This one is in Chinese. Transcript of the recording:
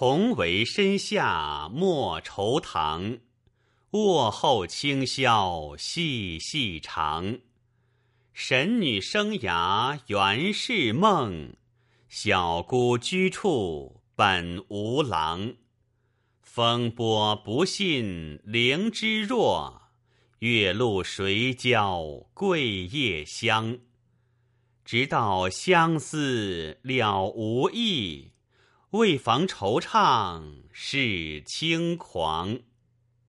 重围身下莫愁堂，卧后清宵细细长。神女生涯原是梦，小姑居处本无郎。风波不信灵芝弱，月露谁教桂叶香？直到相思了无益，为防惆怅是轻狂。